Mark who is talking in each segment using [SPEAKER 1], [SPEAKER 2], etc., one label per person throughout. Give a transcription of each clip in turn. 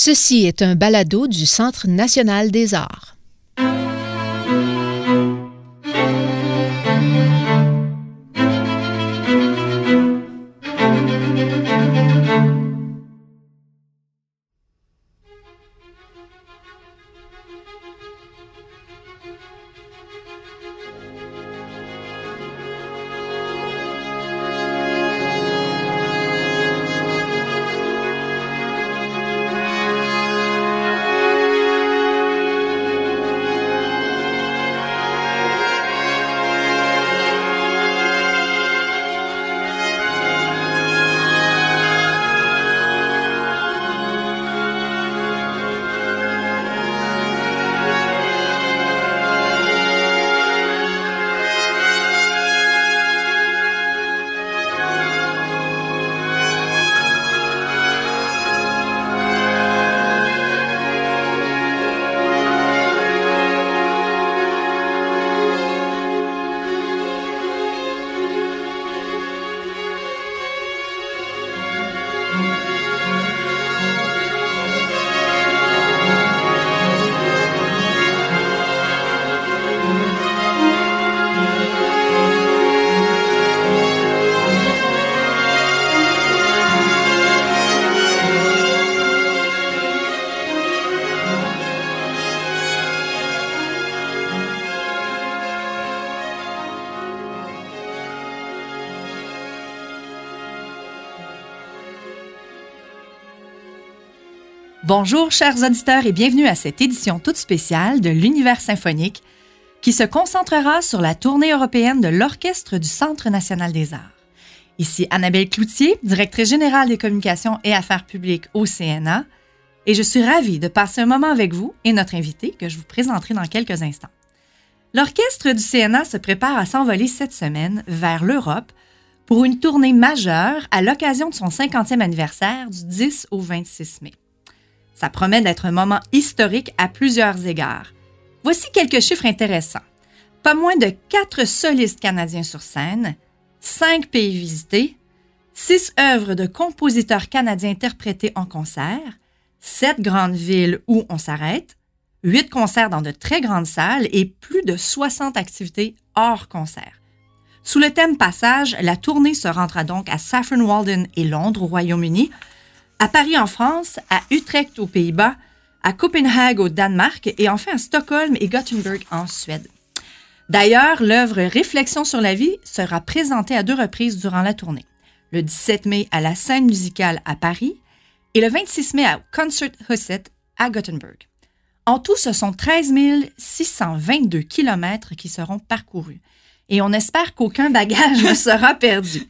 [SPEAKER 1] Ceci est un balado du Centre national des arts.
[SPEAKER 2] Bonjour chers auditeurs et bienvenue à cette édition toute spéciale de l'Univers symphonique qui se concentrera sur la tournée européenne de l'Orchestre du Centre national des arts. Ici Annabelle Cloutier, directrice générale des communications et affaires publiques au CNA, et je suis ravie de passer un moment avec vous et notre invité que je vous présenterai dans quelques instants. L'orchestre du CNA se prépare à s'envoler cette semaine vers l'Europe pour une tournée majeure à l'occasion de son 50e anniversaire du 10 au 26 mai. Ça promet d'être un moment historique à plusieurs égards. Voici quelques chiffres intéressants. Pas moins de quatre solistes canadiens sur scène, cinq pays visités, six œuvres de compositeurs canadiens interprétées en concert, sept grandes villes où on s'arrête, huit concerts dans de très grandes salles et plus de 60 activités hors concert. Sous le thème Passage, la tournée se rendra donc à Saffron Walden et Londres au Royaume-Uni, à Paris en France, à Utrecht aux Pays-Bas, à Copenhague au Danemark et enfin à Stockholm et Gothenburg en Suède. D'ailleurs, l'œuvre Réflexion sur la vie sera présentée à deux reprises durant la tournée. Le 17 mai à la scène musicale à Paris et le 26 mai à Concert Husset à Gothenburg. En tout, ce sont 13 622 kilomètres qui seront parcourus. Et on espère qu'aucun bagage ne sera perdu.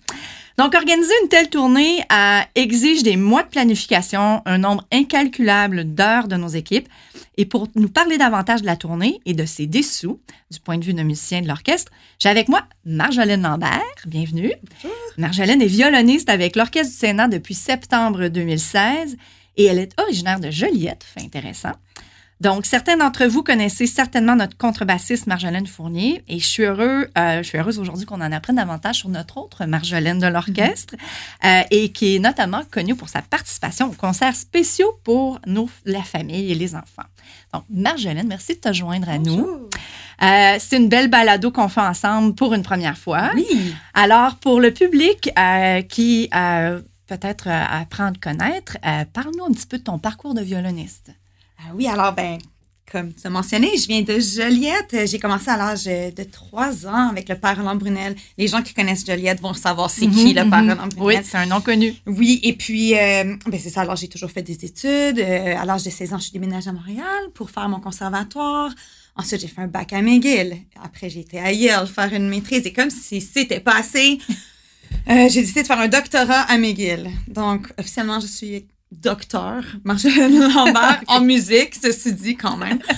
[SPEAKER 2] Donc, organiser une telle tournée euh, exige des mois de planification, un nombre incalculable d'heures de nos équipes. Et pour nous parler davantage de la tournée et de ses dessous, du point de vue de musicien de l'orchestre, j'ai avec moi Marjolaine Lambert. Bienvenue. Bonjour. Marjolaine est violoniste avec l'Orchestre du Sénat depuis septembre 2016 et elle est originaire de Joliette, fait intéressant. Donc, certains d'entre vous connaissez certainement notre contrebassiste Marjolaine Fournier et je suis, heureux, euh, je suis heureuse aujourd'hui qu'on en apprenne davantage sur notre autre Marjolaine de l'orchestre euh, et qui est notamment connue pour sa participation aux concerts spéciaux pour nos, la famille et les enfants. Donc, Marjolaine, merci de te joindre à nous. Euh, c'est une belle balado qu'on fait ensemble pour une première fois.
[SPEAKER 3] Oui.
[SPEAKER 2] Alors, pour le public qui peut-être apprend à te connaître, parle-nous un petit peu de ton parcours de violoniste.
[SPEAKER 3] Ah oui, alors, ben, comme tu as mentionné, je viens de Joliette. J'ai commencé à l'âge de 3 ans avec le père Roland Brunel. Les gens qui connaissent Joliette vont savoir c'est qui le père Brunel.
[SPEAKER 2] Oui, c'est un nom connu.
[SPEAKER 3] Oui, et puis, euh, ben c'est ça. Alors, j'ai toujours fait des études. Euh, à l'âge de 16 ans, je suis déménagée à Montréal pour faire mon conservatoire. Ensuite, j'ai fait un bac à McGill. Après, j'ai été à Yale faire une maîtrise. Et comme si c'était pas assez, euh, j'ai décidé de faire un doctorat à McGill. Donc, officiellement, je suis docteur Marjolaine Lambert en musique, ceci dit quand même.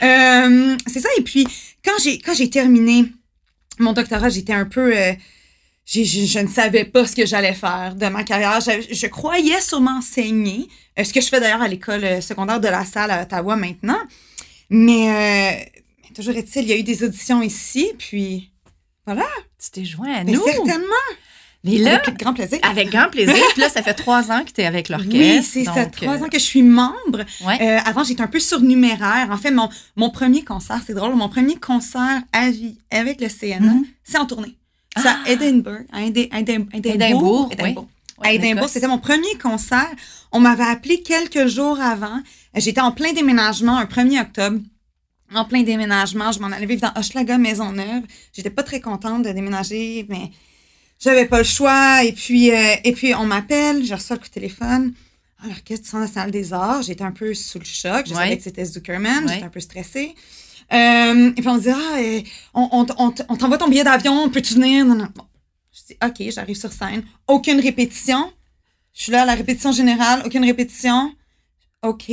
[SPEAKER 3] Euh, c'est ça. Et puis, quand j'ai quand j'ai terminé mon doctorat, j'étais un peu... euh, je, je ne savais pas ce que j'allais faire de ma carrière. Je, je croyais sur m'enseigner, euh, ce que je fais d'ailleurs à l'école secondaire de la salle à Ottawa maintenant. Mais toujours est-il, il y a eu des auditions ici, puis voilà.
[SPEAKER 2] Tu t'es joint à
[SPEAKER 3] Mais
[SPEAKER 2] nous.
[SPEAKER 3] certainement.
[SPEAKER 2] Mais là,
[SPEAKER 3] Avec grand plaisir.
[SPEAKER 2] avec grand plaisir. Puis là, ça fait trois ans que tu es avec l'orchestre.
[SPEAKER 3] Oui, c'est ça, trois
[SPEAKER 2] euh,
[SPEAKER 3] ans que je suis membre.
[SPEAKER 2] Ouais.
[SPEAKER 3] Euh, avant, j'étais un peu surnuméraire. En fait, mon, mon premier concert, c'est drôle, mon premier concert à vie avec le CNA,
[SPEAKER 2] Mhm.
[SPEAKER 3] c'est en tournée. C'est à Edinburgh, à Edinburgh.
[SPEAKER 2] Ouais,
[SPEAKER 3] à Édimbourg,
[SPEAKER 2] Écosse.
[SPEAKER 3] c'était mon premier concert. On m'avait appelé quelques jours avant. J'étais en plein déménagement, un 1er octobre. En plein déménagement, je m'en allais vivre dans Hochelaga Maisonneuve. J'étais pas très contente de déménager, mais j'avais pas le choix. Et puis, euh, et puis on m'appelle, je reçois le coup de téléphone. Ah, l'Orchestre du Centre national des arts. J'étais un peu sous le choc. Je
[SPEAKER 2] Ouais.
[SPEAKER 3] savais que c'était Zuckerman.
[SPEAKER 2] Ouais.
[SPEAKER 3] J'étais un peu stressée. Euh, et puis on me dit, ah, euh, on, on, on, on t'envoie ton billet d'avion, peux-tu venir? Non, non. Bon. Je dis, OK, j'arrive sur scène. Aucune répétition. Je suis là à la répétition générale, aucune répétition. OK.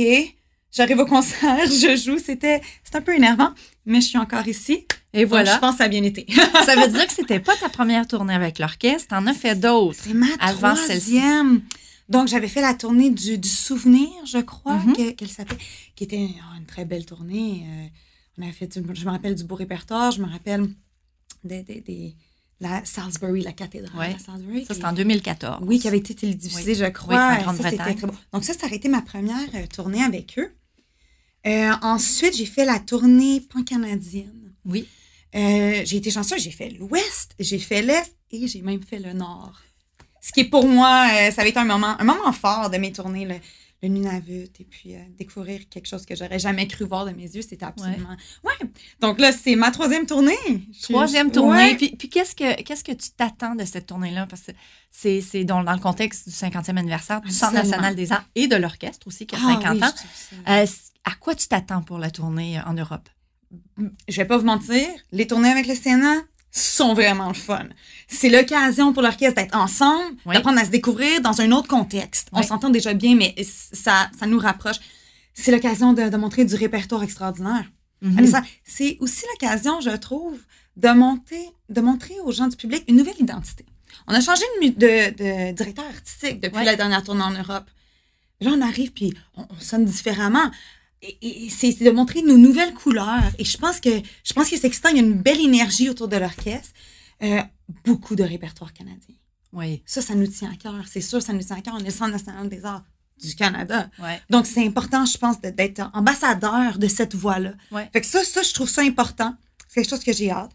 [SPEAKER 3] J'arrive au concert, je joue. C'était c'était un peu énervant, mais je suis encore ici.
[SPEAKER 2] Et
[SPEAKER 3] Donc,
[SPEAKER 2] voilà.
[SPEAKER 3] je pense que ça a bien été.
[SPEAKER 2] ça veut dire que c'était pas ta première tournée avec l'orchestre. T'en as fait d'autres.
[SPEAKER 3] C'est ma
[SPEAKER 2] Avant
[SPEAKER 3] troisième. Donc, j'avais fait la tournée du, du souvenir, je crois,
[SPEAKER 2] Mhm.
[SPEAKER 3] que- qu'elle s'appelle, qui était oh, une très belle tournée. Euh, on avait fait, du- je me rappelle du beau répertoire, je me rappelle des, des, des- la Salisbury, la cathédrale
[SPEAKER 2] Ouais.
[SPEAKER 3] de Salisbury.
[SPEAKER 2] Ça, c'est en 2014.
[SPEAKER 3] Oui, qui avait été télédiffusée, je crois.
[SPEAKER 2] Oui, en
[SPEAKER 3] ça, très beau. Donc, ça, ça a été ma première euh, tournée avec eux. Euh, ensuite, j'ai fait la tournée pan-canadienne.
[SPEAKER 2] Oui.
[SPEAKER 3] Euh, j'ai été chanceuse, j'ai fait l'Ouest, j'ai fait l'Est et j'ai même fait le Nord. Ce qui est pour moi, euh, ça avait été un moment, un moment fort de mes tournées, le, le Nunavut, et puis euh, découvrir quelque chose que j'aurais jamais cru voir de mes yeux, c'était absolument... Ouais. Donc là, c'est ma troisième tournée.
[SPEAKER 2] Troisième tournée.
[SPEAKER 3] Ouais.
[SPEAKER 2] Puis, puis qu'est-ce que qu'est-ce que tu t'attends de cette tournée-là? Parce que c'est, c'est dans, dans le contexte du 50e anniversaire du Centre national des arts et de l'orchestre aussi, qui a
[SPEAKER 3] Ah
[SPEAKER 2] 50
[SPEAKER 3] oui,
[SPEAKER 2] ans. à quoi tu t'attends pour la tournée en Europe?
[SPEAKER 3] Je vais pas vous mentir, les tournées avec le Sénat sont vraiment le fun. C'est l'occasion pour l'orchestre d'être ensemble,
[SPEAKER 2] Oui.
[SPEAKER 3] d'apprendre à se découvrir dans un autre contexte. On s'entend déjà bien, mais ça, ça nous rapproche. C'est l'occasion de, de montrer du répertoire extraordinaire. Ça, C'est aussi l'occasion, je trouve, de, monter, de montrer aux gens du public une nouvelle identité. On a changé de, mu- de- de directeur artistique depuis
[SPEAKER 2] Ouais.
[SPEAKER 3] la dernière tournée en Europe. Là, on arrive, puis on, on sonne différemment. Et, c'est de montrer nos nouvelles couleurs. Et je pense que je pense que c'est excitant. Il y a une belle énergie autour de l'orchestre. Euh, beaucoup de répertoire canadien.
[SPEAKER 2] Oui.
[SPEAKER 3] Ça, ça nous tient à cœur. C'est sûr, ça nous tient à cœur. On est le Centre national des arts du Canada.
[SPEAKER 2] Ouais.
[SPEAKER 3] Donc, c'est important, je pense, d'être ambassadeur de cette voie-là.
[SPEAKER 2] Ouais.
[SPEAKER 3] Fait que ça, ça, je trouve ça important. C'est quelque chose que j'ai hâte.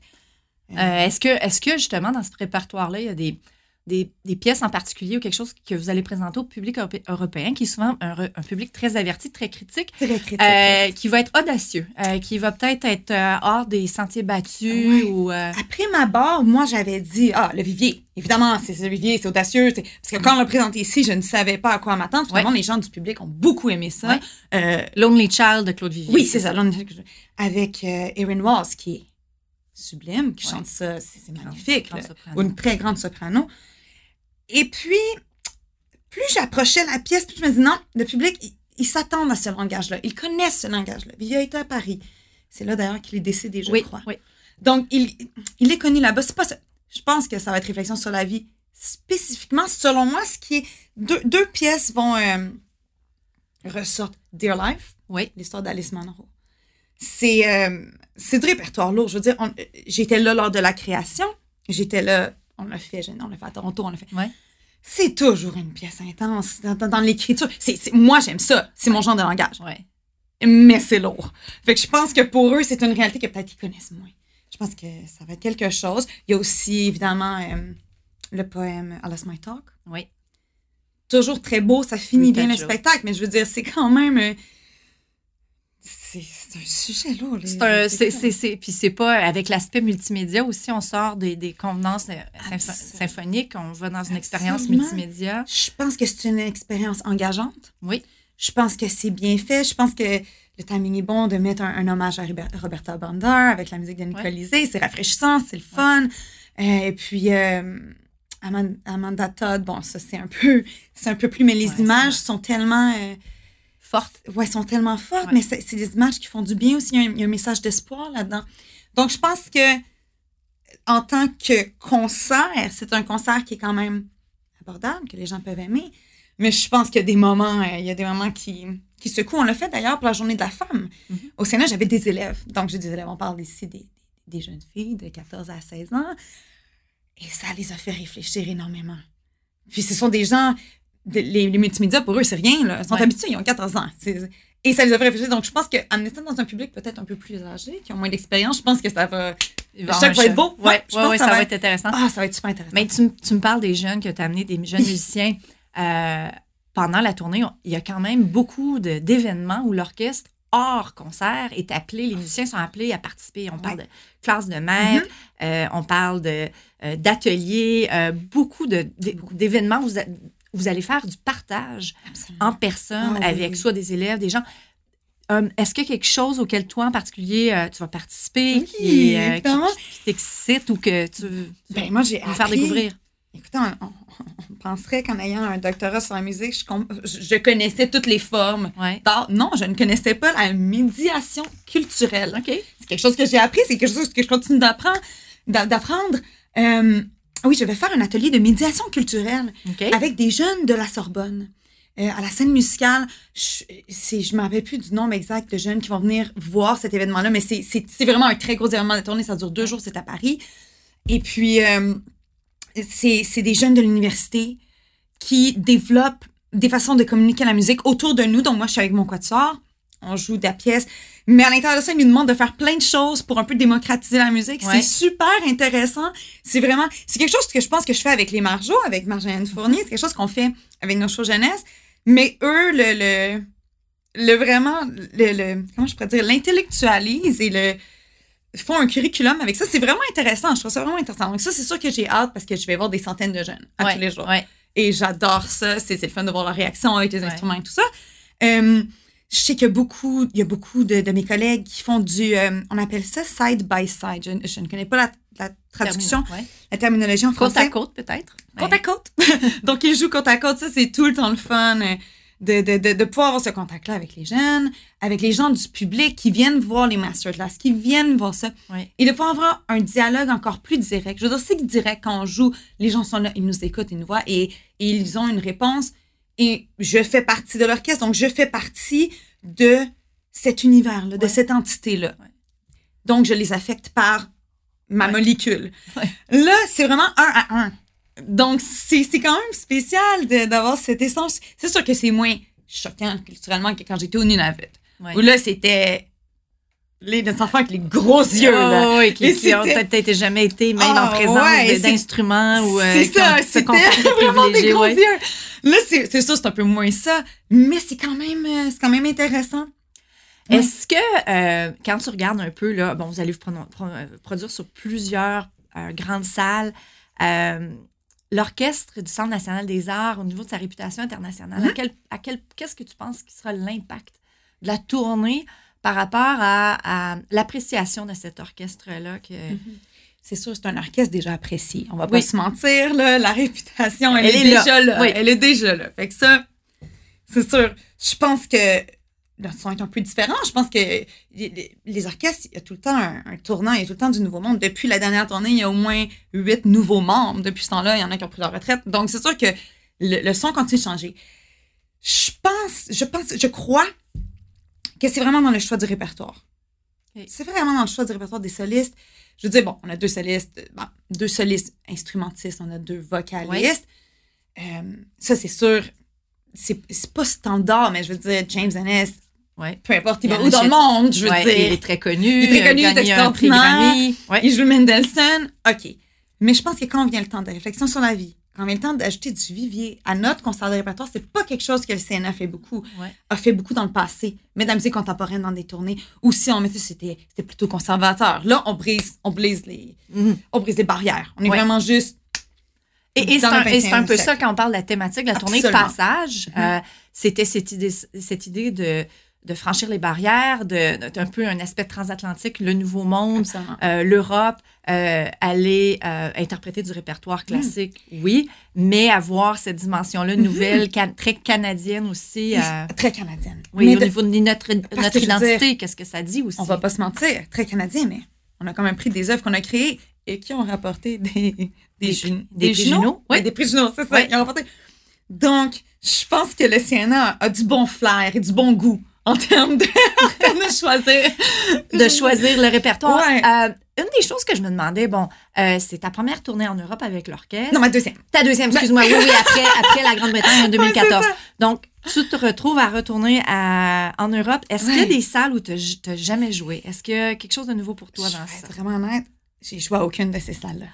[SPEAKER 2] Euh, est-ce, que, est-ce que justement dans ce répertoire-là, il y a des, des, des pièces en particulier ou quelque chose que vous allez présenter au public europé- européen, qui est souvent un, public très averti, très critique,
[SPEAKER 3] Très critique.
[SPEAKER 2] euh, qui va être audacieux, euh, qui va peut-être être euh, hors des sentiers battus ou. euh,
[SPEAKER 3] Après ma barre, moi, j'avais dit, ah, le vivier. Évidemment, c'est le vivier, c'est audacieux. Parce que quand on l'a présenté ici, je ne savais pas à quoi m'attendre. Finalement, les gens du public ont beaucoup aimé ça.
[SPEAKER 2] Lonely Child de Claude Vivier.
[SPEAKER 3] oui, c'est ça. Avec Erin Walls, qui est sublime, qui chante ça. C'est magnifique. Ou une très grande soprano. Et puis, plus j'approchais la pièce, plus je me dis, non, le public, il, il s'attend à ce langage-là. Ils connaissent ce langage-là. Il a été à Paris. C'est là, d'ailleurs, qu'il est décédé, je
[SPEAKER 2] oui,
[SPEAKER 3] crois.
[SPEAKER 2] oui.
[SPEAKER 3] Donc, il, il est connu là-bas. C'est pas ça. Je pense que ça va être réflexion sur la vie. Spécifiquement, selon moi, ce qui est. Deux, deux pièces vont euh, ressortir. Dear Life,
[SPEAKER 2] Oui.
[SPEAKER 3] l'histoire d'Alice Monroe. C'est euh, c'est du répertoire lourd. Je veux dire, j'étais là lors de la création. J'étais là. On l'a fait, on l'a fait à Toronto, on l'a fait.
[SPEAKER 2] Ouais.
[SPEAKER 3] C'est toujours une pièce intense dans, dans- dans l'écriture. Moi, j'aime ça. C'est mon genre de langage
[SPEAKER 2] Ouais.
[SPEAKER 3] mais c'est lourd. Fait que je pense que pour eux, c'est une réalité que peut-être ils connaissent moins. Je pense que ça va être quelque chose. Il y a aussi, évidemment, euh, le poème Alice My Talk.
[SPEAKER 2] Oui.
[SPEAKER 3] Toujours très beau, ça finit
[SPEAKER 2] Oui,
[SPEAKER 3] bien le spectacle, mais je veux dire, c'est quand même. euh, c'est, c'est un sujet lourd.
[SPEAKER 2] C'est puis c'est pas avec l'aspect multimédia aussi, on sort des, des convenances euh,
[SPEAKER 3] Absolument.
[SPEAKER 2] symphoniques, on va dans une expérience multimédia.
[SPEAKER 3] Je pense que c'est une expérience engageante.
[SPEAKER 2] Oui.
[SPEAKER 3] Je pense que c'est bien fait. Je pense que le timing est bon de mettre un, un hommage à Robert- Roberta Bender avec la musique de Nicole
[SPEAKER 2] Ouais.
[SPEAKER 3] C'est rafraîchissant, c'est le fun. Euh, et puis, euh, Amanda, Todd, bon, ça, c'est un peu, c'est un peu plus, mais les
[SPEAKER 2] Ouais,
[SPEAKER 3] images sont tellement, euh,
[SPEAKER 2] Forte.
[SPEAKER 3] ouais, sont tellement fortes,
[SPEAKER 2] Ouais.
[SPEAKER 3] mais c'est des images qui font du bien aussi. Il y a un, il y a un message d'espoir là-dedans. Donc, je pense que, en tant que concert, c'est un concert qui est quand même abordable, que les gens peuvent aimer. Mais je pense qu'il y a des moments, euh, il y a des moments qui, qui secouent. On l'a fait d'ailleurs pour la journée de la femme.
[SPEAKER 2] Mhm.
[SPEAKER 3] Au Sénat, j'avais des élèves. Donc, j'ai des élèves, on parle ici des, des jeunes filles de 14 à 16 ans. Et ça les a fait réfléchir énormément. Puis ce sont des gens, les, les, multimédias, pour eux, c'est rien. Là. Ils sont habitués, ils ont 14 ans. Et ça les a fait réfléchir. Donc, je pense qu'en étant dans un public peut-être un peu plus âgé, qui ont moins d'expérience, je pense que ça va. Ça va être beau.
[SPEAKER 2] Oui, je pense que ça, va être intéressant.
[SPEAKER 3] Ah, ça va être super intéressant.
[SPEAKER 2] Mais tu, tu me parles des jeunes que tu as amenés, des jeunes musiciens. Euh, pendant la tournée, il y a quand même beaucoup d'événements où l'orchestre hors concert est appelé, les musiciens sont appelés à participer. On parle de classe de maître, mm-hmm. euh, on parle de, euh, d'ateliers, euh, beaucoup d'événements vous, allez faire du partage en personne ah avec soit des élèves, des gens. Est-ce qu'il y a quelque chose auquel toi en particulier tu vas participer qui, t'excite ou que tu veux,
[SPEAKER 3] ben, moi, j'ai
[SPEAKER 2] faire découvrir?
[SPEAKER 3] Écoutez, on, penserait qu'en ayant un doctorat sur la musique, je, connaissais toutes les formes Non, je ne connaissais pas la médiation culturelle. C'est quelque chose que j'ai appris, c'est quelque chose que je continue d'apprendre. d'apprendre. Oui, je vais faire un atelier de médiation culturelle avec des jeunes de la Sorbonne. Euh, à la scène musicale, je ne me rappelle plus du nombre exact de jeunes qui vont venir voir cet événement-là, mais c'est vraiment un très gros événement de tournée. Ça dure deux jours, c'est à Paris. Et puis, euh, c'est des jeunes de l'université qui développent des façons de communiquer la musique autour de nous. Donc, moi, je suis avec mon quatuor, on joue de la pièce. Mais à l'intérieur de ça, ils nous demandent de faire plein de choses pour un peu démocratiser la musique. C'est super intéressant. C'est vraiment, c'est quelque chose que je pense que je fais avec les Marjots, avec Marjolaine Fournier. C'est quelque chose qu'on fait avec nos shows jeunesse. Mais eux, le, le, le vraiment, le, le comment je pourrais dire, l'intellectualisent et le, font un curriculum avec ça. C'est vraiment intéressant. Je trouve ça vraiment intéressant. Donc, ça, c'est sûr que j'ai hâte parce que je vais voir des centaines de jeunes à tous les jours. Et j'adore ça. C'est le fun de voir leur réaction avec les instruments et tout ça. Euh, je sais qu'il y a beaucoup, il y a beaucoup de, de mes collègues qui font du, euh, on appelle ça side by side. Je, ne connais pas la, la traduction, la terminologie en français.
[SPEAKER 2] Côte à côte, peut-être.
[SPEAKER 3] Côte à côte. Donc, ils jouent côte à côte. Ça, c'est tout le temps le fun de, de, de, de, pouvoir avoir ce contact-là avec les jeunes, avec les gens du public qui viennent voir les masterclass, qui viennent voir ça. Et de pouvoir avoir un dialogue encore plus direct. Je veux dire, c'est direct quand on joue, les gens sont là, ils nous écoutent, ils nous voient et, et ils ont une réponse. Et je fais partie de l'orchestre, donc je fais partie de cet univers-là, de cette entité-là. Donc, je les affecte par ma molécule. Là, c'est vraiment un à un. Donc, c'est quand même spécial d'avoir cet essence. C'est sûr que c'est moins choquant culturellement que quand j'étais au Nunavut. Où là, c'était les enfants avec les gros yeux.
[SPEAKER 2] là. oui, qui, n'ont peut-être jamais été même en ah, présence d'instruments ou
[SPEAKER 3] euh, C'est ça, c'était vraiment des gros yeux. Là, c'est ça, c'est un peu moins ça, mais c'est quand même, euh, c'est quand même intéressant.
[SPEAKER 2] Est-ce que euh, quand tu regardes un peu là, bon, vous allez vous produire sur plusieurs grandes salles l'orchestre du Centre national des arts au niveau de sa réputation internationale, à quel, à quel, qu'est-ce que tu penses qui sera l'impact de la tournée? Par rapport à, l'appréciation de cet orchestre-là? Que... Mm-hmm.
[SPEAKER 3] C'est sûr, c'est un orchestre déjà apprécié. On va pas se mentir, là, la réputation, elle, est, déjà là. Elle est déjà là. Fait que ça, c'est sûr. Je pense que le son est un peu différent. Je pense que les, orchestres, il y a tout le temps un, tournant, il y a tout le temps du nouveau monde. Depuis la dernière tournée, il y a au moins huit nouveaux membres. Depuis ce temps-là, il y en a qui ont pris leur retraite. Donc, c'est sûr que le, son continue de changer. Je pense, je pense, je crois que c'est vraiment dans le choix du répertoire. C'est vraiment dans le choix du répertoire des solistes. Je veux dire, bon, on a deux solistes, deux solistes instrumentistes, on a deux vocalistes. Euh, ça, c'est sûr, c'est pas standard, mais je veux dire, James Ennis, peu importe, il, va où dans le monde, je veux dire.
[SPEAKER 2] Il est très connu.
[SPEAKER 3] Il est très connu, il est extraordinaire. Il joue Mendelssohn. OK. Mais je pense que quand vient le temps de réflexion sur la vie, quand vient le temps d'ajouter du vivier à notre concert de répertoire, c'est pas quelque chose que le CNA fait beaucoup, a fait beaucoup dans le passé, mais dans la musique contemporaine, dans des tournées, ou si on mettait, c'était, c'était plutôt conservateur. Là, on brise, on brise les, mm-hmm. on brise les barrières. On est vraiment juste
[SPEAKER 2] et, c'est un, peu ça quand on parle de la thématique de la tournée de passage. Mm-hmm. Euh, c'était cette idée, cette idée de, de franchir les barrières, de, un peu un aspect transatlantique, le Nouveau Monde, euh, l'Europe, euh, aller euh, interpréter du répertoire mm. classique, oui, mais avoir cette dimension-là mm-hmm. nouvelle, très canadienne aussi.
[SPEAKER 3] très canadienne.
[SPEAKER 2] Oui, au niveau de notre, notre identité, qu'est-ce que ça dit aussi?
[SPEAKER 3] On va pas se mentir, très canadien, mais on a quand même pris des œuvres qu'on a créées et qui ont rapporté des, des,
[SPEAKER 2] des, des,
[SPEAKER 3] Oui, des prix Juno, c'est ça. Ils ont rapporté. Donc, je pense que le CNA a du bon flair et du bon goût en termes de, en termes de choisir.
[SPEAKER 2] de choisir le répertoire.
[SPEAKER 3] Ouais.
[SPEAKER 2] Euh, une des choses que je me demandais, bon, euh, c'est ta première tournée en Europe avec l'orchestre.
[SPEAKER 3] Non, ma deuxième.
[SPEAKER 2] Ta deuxième, excuse-moi, oui, oui, après, après la Grande-Bretagne en 2014.
[SPEAKER 3] Ouais, c'est ça.
[SPEAKER 2] Donc, tu te retrouves à retourner à- en Europe. Est-ce qu'il y a
[SPEAKER 3] Ouais.
[SPEAKER 2] des salles où tu n'as jamais joué? Est-ce qu'il y a quelque chose de nouveau pour toi
[SPEAKER 3] Je
[SPEAKER 2] dans
[SPEAKER 3] vais
[SPEAKER 2] ça?
[SPEAKER 3] vraiment honnête, j'ai joué à aucune de ces salles-là.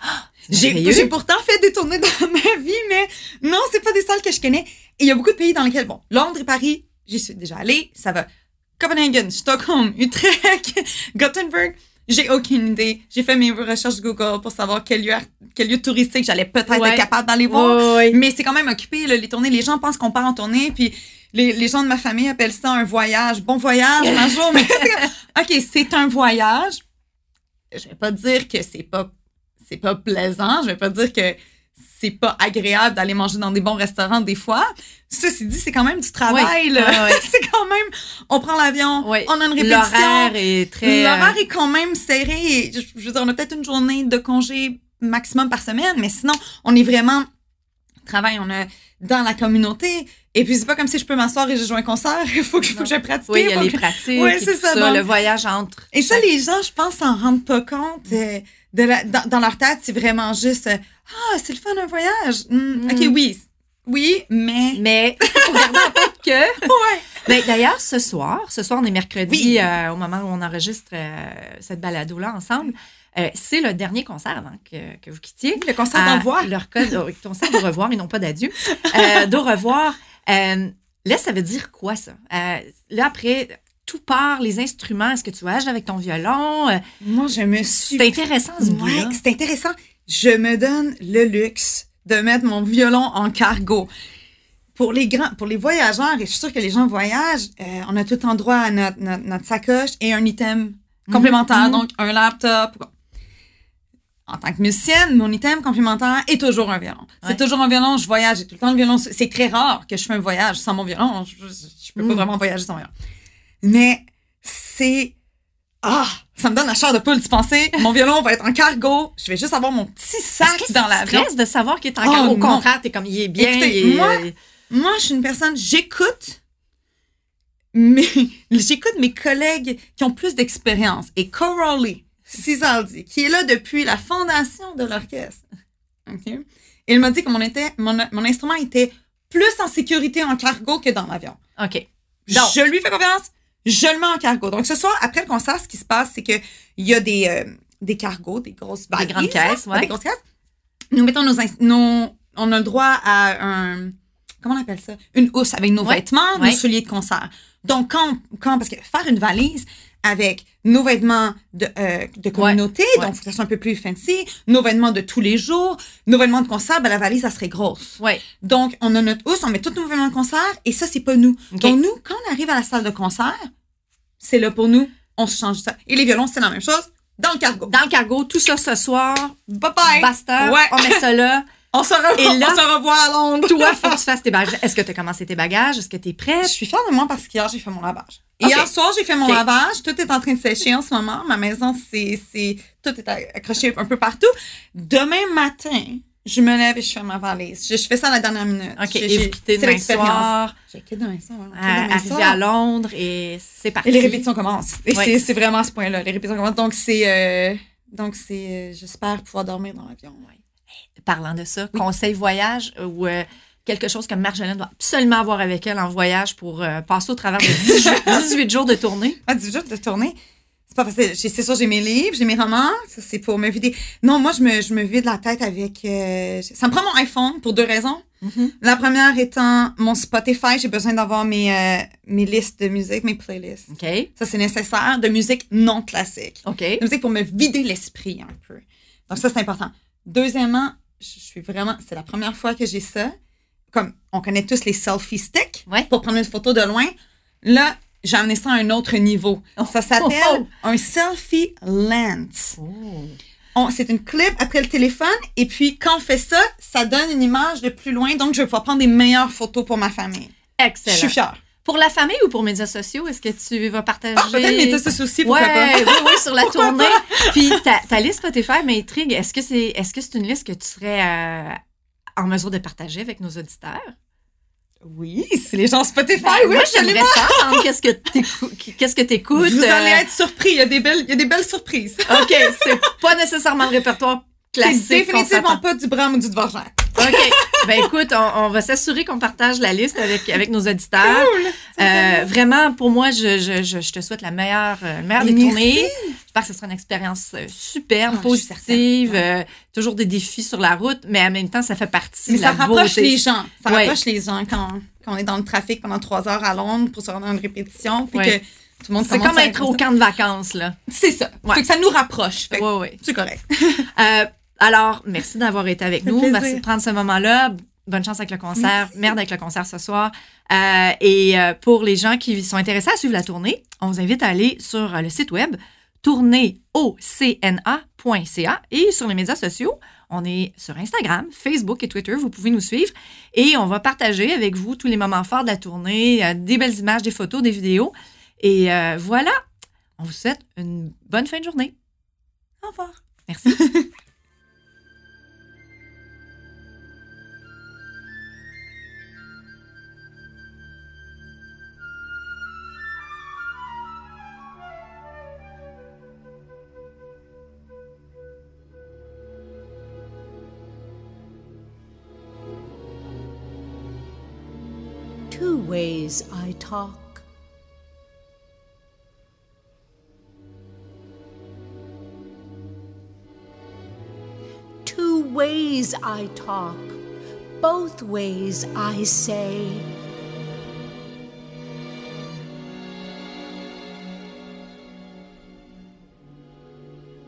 [SPEAKER 3] J'ai j'ai pourtant fait des tournées dans ma vie, mais non, c'est pas des salles que je connais. Et il y a beaucoup de pays dans lesquels, bon, Londres et Paris, j'y suis déjà allée, ça va. Copenhagen, Stockholm, Utrecht, Gothenburg, j'ai aucune idée. J'ai fait mes recherches Google pour savoir quel lieu, quel lieu touristique j'allais peut-être
[SPEAKER 2] Ouais.
[SPEAKER 3] être capable d'aller voir.
[SPEAKER 2] Oui.
[SPEAKER 3] Mais c'est quand même occupé, là, les tournées. Les gens pensent qu'on part en tournée, puis les, les gens de ma famille appellent ça un voyage. Bon voyage, un jour. Mais OK, c'est un voyage. Je vais pas dire que c'est pas, c'est pas plaisant. Je vais pas dire que c'est pas agréable d'aller manger dans des bons restaurants des fois. Ceci dit, c'est quand même du travail,
[SPEAKER 2] Oui,
[SPEAKER 3] c'est quand même, on prend l'avion,
[SPEAKER 2] Oui.
[SPEAKER 3] on a une répétition.
[SPEAKER 2] L'horaire est très. euh,
[SPEAKER 3] L'horaire est quand même serré. Je, je veux dire, on a peut-être une journée de congé maximum par semaine, mais sinon, on est vraiment travail, on a dans la communauté. Et puis, c'est pas comme si je peux m'asseoir et je joue un concert. Il faut que, faut que je pratique.
[SPEAKER 2] Oui, il y a les
[SPEAKER 3] que-
[SPEAKER 2] pratiques.
[SPEAKER 3] Oui, c'est ça,
[SPEAKER 2] Le voyage entre.
[SPEAKER 3] Et ça, les gens, je pense, s'en rendent pas compte. euh, de la- dans, dans leur tête, c'est vraiment juste euh, Ah, c'est le fun, un voyage. Hmm,
[SPEAKER 2] Mm.
[SPEAKER 3] OK, oui. Oui, mais.
[SPEAKER 2] Mais faut garder en tête que.
[SPEAKER 3] Ouais.
[SPEAKER 2] Ben, D'ailleurs, ce soir, ce soir, on est mercredi,
[SPEAKER 3] Oui.
[SPEAKER 2] euh, au moment où on enregistre euh, cette balado-là ensemble. Euh, c'est le dernier concert avant que, que vous quittiez.
[SPEAKER 3] Le concert
[SPEAKER 2] À
[SPEAKER 3] d'envoi.
[SPEAKER 2] Leur code, euh, concert d'au revoir, mais non pas d'adieu. Euh, d'au revoir. Euh, là, ça veut dire quoi, ça? Euh, là, après, tout part, les instruments, est-ce que tu voyages avec ton violon? Euh,
[SPEAKER 3] Moi, je me suis.
[SPEAKER 2] C'est intéressant, ce
[SPEAKER 3] Ouais, c'est intéressant. Je me donne le luxe de mettre mon violon en cargo. Pour les grands, pour les voyageurs, et je suis sûre que les gens voyagent, euh, on a tout en droit à notre, notre, notre sacoche et un item complémentaire,
[SPEAKER 2] mhm.
[SPEAKER 3] donc un laptop. En tant que musicienne, mon item complémentaire est toujours un violon.
[SPEAKER 2] Ouais.
[SPEAKER 3] C'est toujours un violon, je voyage, j'ai tout le temps le violon. C'est très rare que je fais un voyage sans mon violon. Je, je, peux pas
[SPEAKER 2] Mm.
[SPEAKER 3] vraiment voyager sans violon. Mais c'est ah, ça me donne la chair de poule d'y penser. Mon violon va être en cargo. Je vais juste avoir mon petit sac
[SPEAKER 2] que
[SPEAKER 3] dans l'avion.
[SPEAKER 2] stresse de savoir qu'il est en
[SPEAKER 3] Oh,
[SPEAKER 2] cargo? Au contraire, t'es comme, il est bien.
[SPEAKER 3] Écoutez,
[SPEAKER 2] il est-
[SPEAKER 3] moi, Moi, je suis une personne, j'écoute, mais j'écoute mes collègues qui ont plus d'expérience. Et Corolli Cisaldi, qui est là depuis la fondation de l'orchestre. OK? Et il m'a dit que mon, était, mon, mon instrument était plus en sécurité en cargo que dans l'avion.
[SPEAKER 2] OK. Donc,
[SPEAKER 3] Je lui fais confiance, je le mets en cargo. Donc, ce soir, après le concert, ce qui se passe, c'est qu'il y a des, euh, des cargos, des grosses
[SPEAKER 2] Des grandes caisses, ouais.
[SPEAKER 3] Des grosses caisses. Nous mettons nos, nos- On a le droit à un. Comment on appelle ça? Une housse avec nos
[SPEAKER 2] Ouais,
[SPEAKER 3] vêtements,
[SPEAKER 2] ouais.
[SPEAKER 3] nos souliers de concert. Donc, quand, quand. Parce que faire une valise avec nos vêtements de, euh, de communauté,
[SPEAKER 2] ouais.
[SPEAKER 3] donc il faut que ça soit un peu plus fancy, nos vêtements de tous les jours, nos vêtements de concert, ben, la valise, ça serait grosse.
[SPEAKER 2] ouais.
[SPEAKER 3] Donc, on a notre housse, on met tous nos vêtements de concert, et ça, c'est pas nous.
[SPEAKER 2] OK.
[SPEAKER 3] Donc, nous, quand on arrive à la salle de concert, c'est là pour nous, on se change ça. Et les violons, c'est la même chose, dans le cargo.
[SPEAKER 2] Dans le cargo, tout ça ce soir.
[SPEAKER 3] Bye bye!
[SPEAKER 2] Basta.
[SPEAKER 3] Ouais.
[SPEAKER 2] On met ça là.
[SPEAKER 3] On se, revoit,
[SPEAKER 2] Et là-
[SPEAKER 3] on se revoit à Londres.
[SPEAKER 2] Toi, faut que tu fasses tes bagages. Est-ce que tu as commencé tes bagages? Est-ce que tu es
[SPEAKER 3] Je
[SPEAKER 2] prête?
[SPEAKER 3] suis fière de moi parce qu'hier, j'ai fait mon lavage. Hier soir, j'ai fait mon lavage. Tout est en train de sécher en ce moment. Ma maison, c'est, c'est, tout est accroché un peu partout. Demain matin, je me lève et je fais ma valise. Je, je fais ça à la dernière minute.
[SPEAKER 2] OK.
[SPEAKER 3] J'ai-
[SPEAKER 2] Et vous quittez
[SPEAKER 3] c'est
[SPEAKER 2] demain soir,
[SPEAKER 3] J'ai quitté demain soir. quitte
[SPEAKER 2] à-
[SPEAKER 3] soir.
[SPEAKER 2] Londres et c'est parti.
[SPEAKER 3] Et les répétitions commencent. Et c'est, c'est vraiment à ce point-là. Les répétitions commencent. Donc, c'est, euh, donc, c'est, euh, j'espère pouvoir dormir dans l'avion. ouais.
[SPEAKER 2] Parlant de ça, conseil voyage ou euh, quelque chose que Marjolaine doit absolument avoir avec elle en voyage pour euh, passer au travers de 18, 18 jours de tournée.
[SPEAKER 3] Ah, dis juste de tourner. C'est pas facile. C'est sûr, j'ai mes livres, j'ai mes romans. Ça, c'est pour me vider. Non, moi, je me, je me vide la tête avec. euh, ça me prend mon iPhone pour deux raisons. La première étant mon Spotify. J'ai besoin d'avoir mes, euh, mes listes de musique, mes playlists.
[SPEAKER 2] OK.
[SPEAKER 3] Ça, c'est nécessaire. De musique non classique.
[SPEAKER 2] OK.
[SPEAKER 3] De musique pour me vider l'esprit un peu. Donc, ça, c'est important. Deuxièmement, je suis vraiment. C'est la première fois que j'ai ça. Comme on connaît tous les selfie sticks
[SPEAKER 2] Ouais.
[SPEAKER 3] pour prendre une photo de loin. Là, j'ai amené ça à un autre niveau. Ça s'appelle
[SPEAKER 2] Oh.
[SPEAKER 3] un selfie lens.
[SPEAKER 2] Oh.
[SPEAKER 3] C'est une clip après le téléphone et puis quand on fait ça, ça donne une image de plus loin. Donc, je vais pouvoir prendre des meilleures photos pour ma famille.
[SPEAKER 2] Excellent.
[SPEAKER 3] Je suis fière.
[SPEAKER 2] Pour la famille ou pour médias sociaux, est-ce que tu vas partager?
[SPEAKER 3] Ah, peut-être mes ce souci, pourquoi
[SPEAKER 2] ouais,
[SPEAKER 3] pas?
[SPEAKER 2] oui, oui, sur la tournée. Puis ta, ta liste Spotify m'intrigue. Est-ce que c'est est-ce que c'est une liste que tu serais euh, en mesure de partager avec nos auditeurs?
[SPEAKER 3] Oui, si les gens Spotify,
[SPEAKER 2] Ben,
[SPEAKER 3] oui,
[SPEAKER 2] moi,
[SPEAKER 3] absolument.
[SPEAKER 2] qu'est-ce que qu'est-ce que t'écoutes.
[SPEAKER 3] Vous
[SPEAKER 2] euh,
[SPEAKER 3] allez être surpris. Il y a des belles, il y a des belles surprises.
[SPEAKER 2] OK, c'est pas nécessairement le répertoire classique.
[SPEAKER 3] C'est définitivement pas du Bram ou du Dvorak.
[SPEAKER 2] OK. Ben écoute, on, on va s'assurer qu'on partage la liste avec, avec nos auditeurs. Euh, vraiment, pour moi, je, je, je, je te souhaite la meilleure, euh, le meilleur des
[SPEAKER 3] Merci.
[SPEAKER 2] tournées. J'espère que ce sera une expérience euh, superbe,
[SPEAKER 3] Ah,
[SPEAKER 2] positive, euh, toujours des défis sur la route, mais en même temps, ça fait partie
[SPEAKER 3] Mais
[SPEAKER 2] de
[SPEAKER 3] ça
[SPEAKER 2] la
[SPEAKER 3] rapproche
[SPEAKER 2] beauté.
[SPEAKER 3] les gens. Ça
[SPEAKER 2] Ouais.
[SPEAKER 3] rapproche les gens quand, quand on est dans le trafic pendant trois heures à Londres pour se rendre à une répétition. Puis
[SPEAKER 2] Ouais.
[SPEAKER 3] que tout le monde
[SPEAKER 2] C'est comme être au camp de vacances, là.
[SPEAKER 3] C'est ça.
[SPEAKER 2] Ouais.
[SPEAKER 3] Fait que ça nous rapproche.
[SPEAKER 2] Oui, oui.
[SPEAKER 3] C'est correct.
[SPEAKER 2] Euh, alors, merci d'avoir été avec nous.
[SPEAKER 3] plaisir.
[SPEAKER 2] Merci de prendre ce moment-là. Bonne chance avec le concert. Merde avec le concert ce soir. Euh, et euh, pour les gens qui sont intéressés à suivre la tournée, on vous invite à aller sur euh, le site web tournéocna.ca et sur les médias sociaux. On est sur Instagram, Facebook et Twitter. Vous pouvez nous suivre et on va partager avec vous tous les moments forts de la tournée, des belles images, des photos, des vidéos. Et euh, voilà, on vous souhaite une bonne fin de journée.
[SPEAKER 3] Au revoir.
[SPEAKER 2] Merci.
[SPEAKER 4] ways I talk. Two ways I talk. Both ways I say.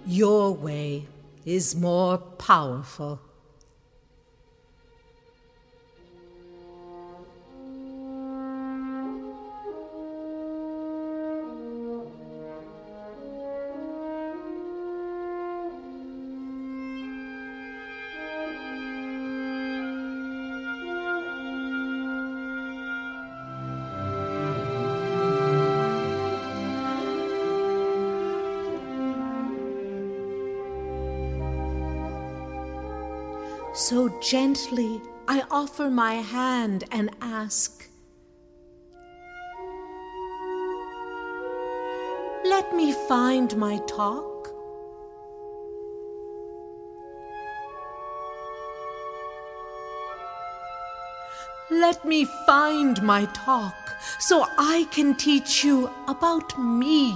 [SPEAKER 4] Your way is more powerful. Gently I offer my hand and ask, Let me find my talk. Let me find my talk so I can teach you about me.